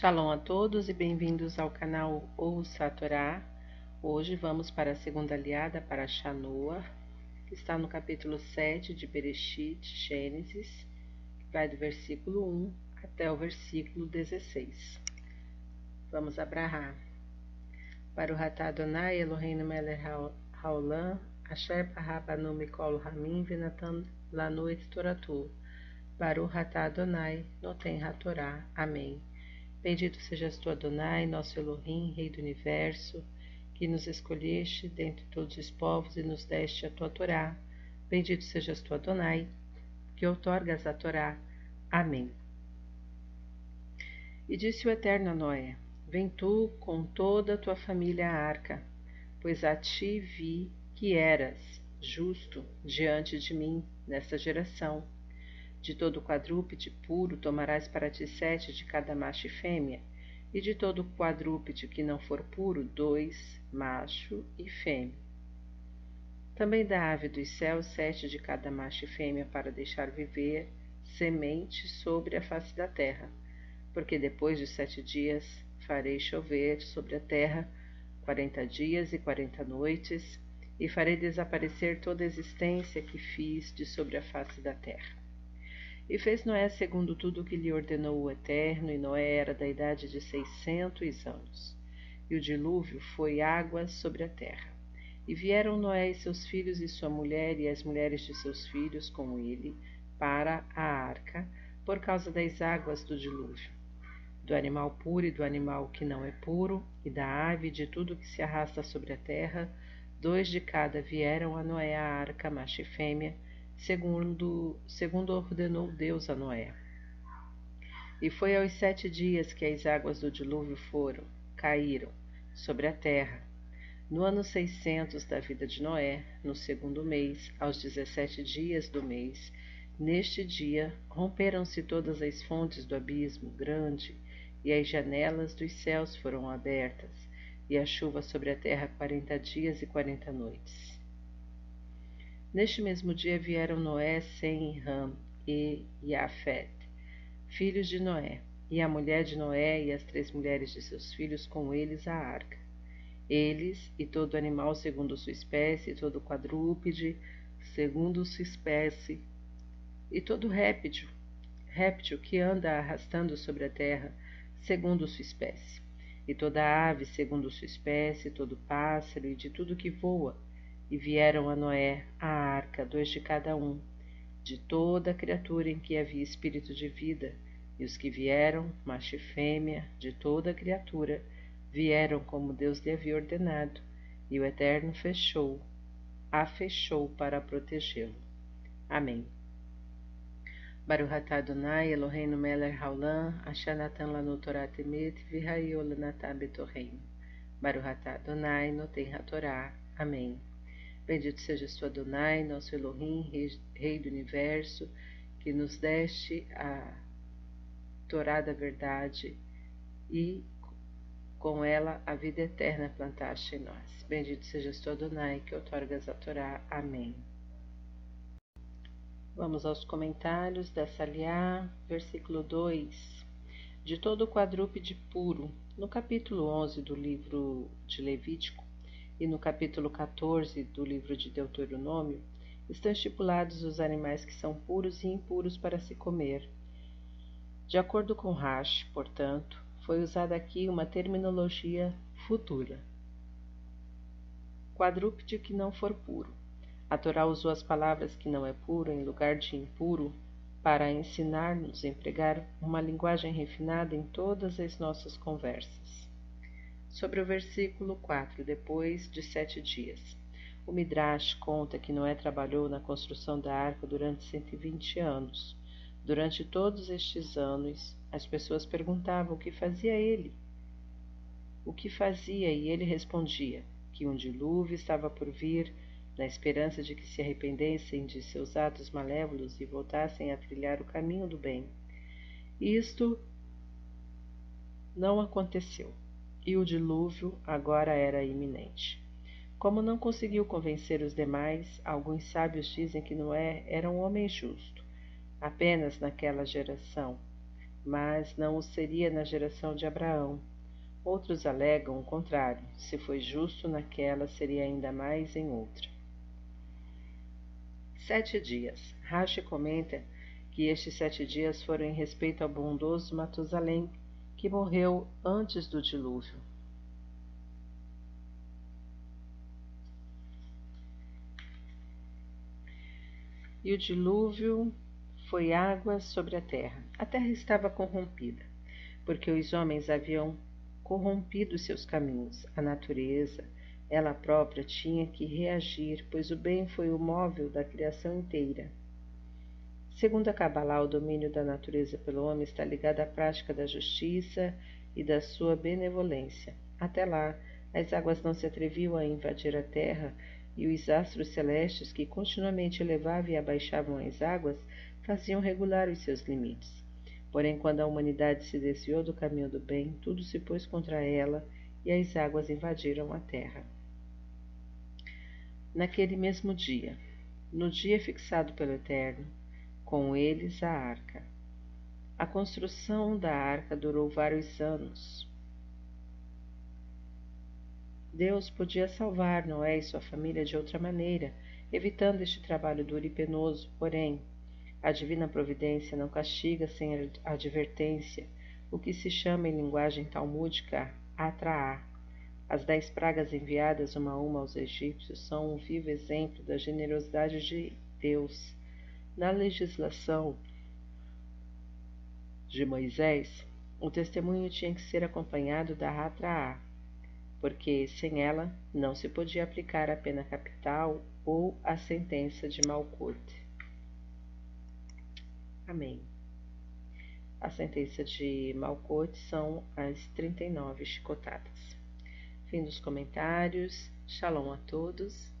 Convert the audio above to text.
Shalom a todos e bem-vindos ao canal Ouça Torá. Hoje vamos para a segunda aliada para Shanoa, que está no capítulo 7 de Bereshit, Gênesis, que vai do versículo 1 até o versículo 16. Vamos abrahar. Para o Ratá Adonai, Eloheinu Meler Haolam, Asher Parabanu Mikol Ramin, Venatan Lanu et Toratu. Baruch Ratá Adonai, Noten Hatorá. Amém. Bendito sejas tu, Adonai, nosso Elohim, Rei do Universo, que nos escolheste dentre todos os povos e nos deste a tua Torá. Bendito sejas tu, Adonai, que outorgas a Torá. Amém. E disse o Eterno a Noé: Vem tu com toda a tua família à arca, pois a ti vi que eras justo diante de mim nesta geração de todo quadrúpede puro tomarás para ti sete de cada macho e fêmea, e de todo quadrúpede que não for puro, dois, macho e fêmea. Também da ave dos céus sete de cada macho e fêmea para deixar viver semente sobre a face da terra, porque depois de sete dias farei chover sobre a terra quarenta dias e quarenta noites, e farei desaparecer toda a existência que fiz de sobre a face da terra. E fez Noé segundo tudo o que lhe ordenou o Eterno, e Noé era da idade de seiscentos anos. E o dilúvio foi águas sobre a terra. E vieram Noé e seus filhos e sua mulher e as mulheres de seus filhos com ele para a arca, por causa das águas do dilúvio. Do animal puro e do animal que não é puro, e da ave e de tudo que se arrasta sobre a terra, dois de cada vieram a Noé a arca, macho e fêmea, segundo, segundo ordenou Deus a Noé. E foi aos sete dias que as águas do dilúvio foram, caíram sobre a terra. No ano seiscentos da vida de Noé, no segundo mês, aos dezessete dias do mês, neste dia romperam-se todas as fontes do abismo grande, e as janelas dos céus foram abertas, e a chuva sobre a terra quarenta dias e quarenta noites. Neste mesmo dia vieram Noé, Sem, Ram e Yafet, filhos de Noé, e a mulher de Noé e as três mulheres de seus filhos com eles à arca. Eles e todo animal segundo sua espécie, e todo quadrúpede segundo sua espécie, e todo réptil, réptil que anda arrastando sobre a terra, segundo sua espécie, e toda ave segundo sua espécie, todo pássaro e de tudo que voa, e vieram a Noé a arca, dois de cada um, de toda criatura em que havia espírito de vida, e os que vieram, macho e fêmea, de toda criatura, vieram como Deus lhe havia ordenado, e o Eterno fechou, a fechou para protegê-lo. Amém. Baruch Adonai Eloheinu melech haolam, asher natan lanu Torah temet, v'hayol natan betorreim. Baruch Adonai noten hatorá. Amém. Bendito sejas tu, Adonai, nosso Elohim, rei, rei do universo, que nos deste a Torá da verdade e com ela a vida eterna plantaste em nós. Bendito sejas tu, Adonai, que otorgas a Torá. Amém. Vamos aos comentários dessa aliá, versículo 2. De todo o quadrúpede puro, no capítulo 11 do livro de Levítico, e no capítulo 14 do livro de Deuteronômio, estão estipulados os animais que são puros e impuros para se comer. De acordo com Rash, portanto, foi usada aqui uma terminologia futura. Quadrúpede que não for puro. A Torá usou as palavras que não é puro em lugar de impuro para ensinar-nos a empregar uma linguagem refinada em todas as nossas conversas sobre o versículo 4, depois de sete dias. O Midrash conta que Noé trabalhou na construção da arca durante 120 anos. Durante todos estes anos, as pessoas perguntavam o que fazia ele. O que fazia, e ele respondia que um dilúvio estava por vir, na esperança de que se arrependessem de seus atos malévolos e voltassem a trilhar o caminho do bem. Isto não aconteceu e o dilúvio agora era iminente. Como não conseguiu convencer os demais, alguns sábios dizem que Noé era um homem justo, apenas naquela geração, mas não o seria na geração de Abraão. Outros alegam o contrário: se foi justo naquela, seria ainda mais em outra. Sete dias. Rashi comenta que estes sete dias foram em respeito ao bondoso Matusalém, que morreu antes do dilúvio. E o dilúvio foi água sobre a terra. A terra estava corrompida, porque os homens haviam corrompido seus caminhos. A natureza, ela própria, tinha que reagir, pois o bem foi o móvel da criação inteira. Segundo a Kabbalah, o domínio da natureza pelo homem está ligado à prática da justiça e da sua benevolência. Até lá, as águas não se atreviam a invadir a terra e os astros celestes que continuamente elevavam e abaixavam as águas faziam regular os seus limites. Porém, quando a humanidade se desviou do caminho do bem, tudo se pôs contra ela e as águas invadiram a terra. Naquele mesmo dia, no dia fixado pelo Eterno, com eles a arca. A construção da arca durou vários anos. Deus podia salvar Noé e sua família de outra maneira, evitando este trabalho duro e penoso, porém, a divina providência não castiga sem advertência, o que se chama em linguagem talmúdica atraar. As dez pragas enviadas uma a uma aos egípcios são um vivo exemplo da generosidade de Deus na legislação de Moisés, o testemunho tinha que ser acompanhado da Ratraá, porque sem ela não se podia aplicar a pena capital ou a sentença de Malkut. Amém. A sentença de Malkut são as 39 chicotadas. Fim dos comentários. Shalom a todos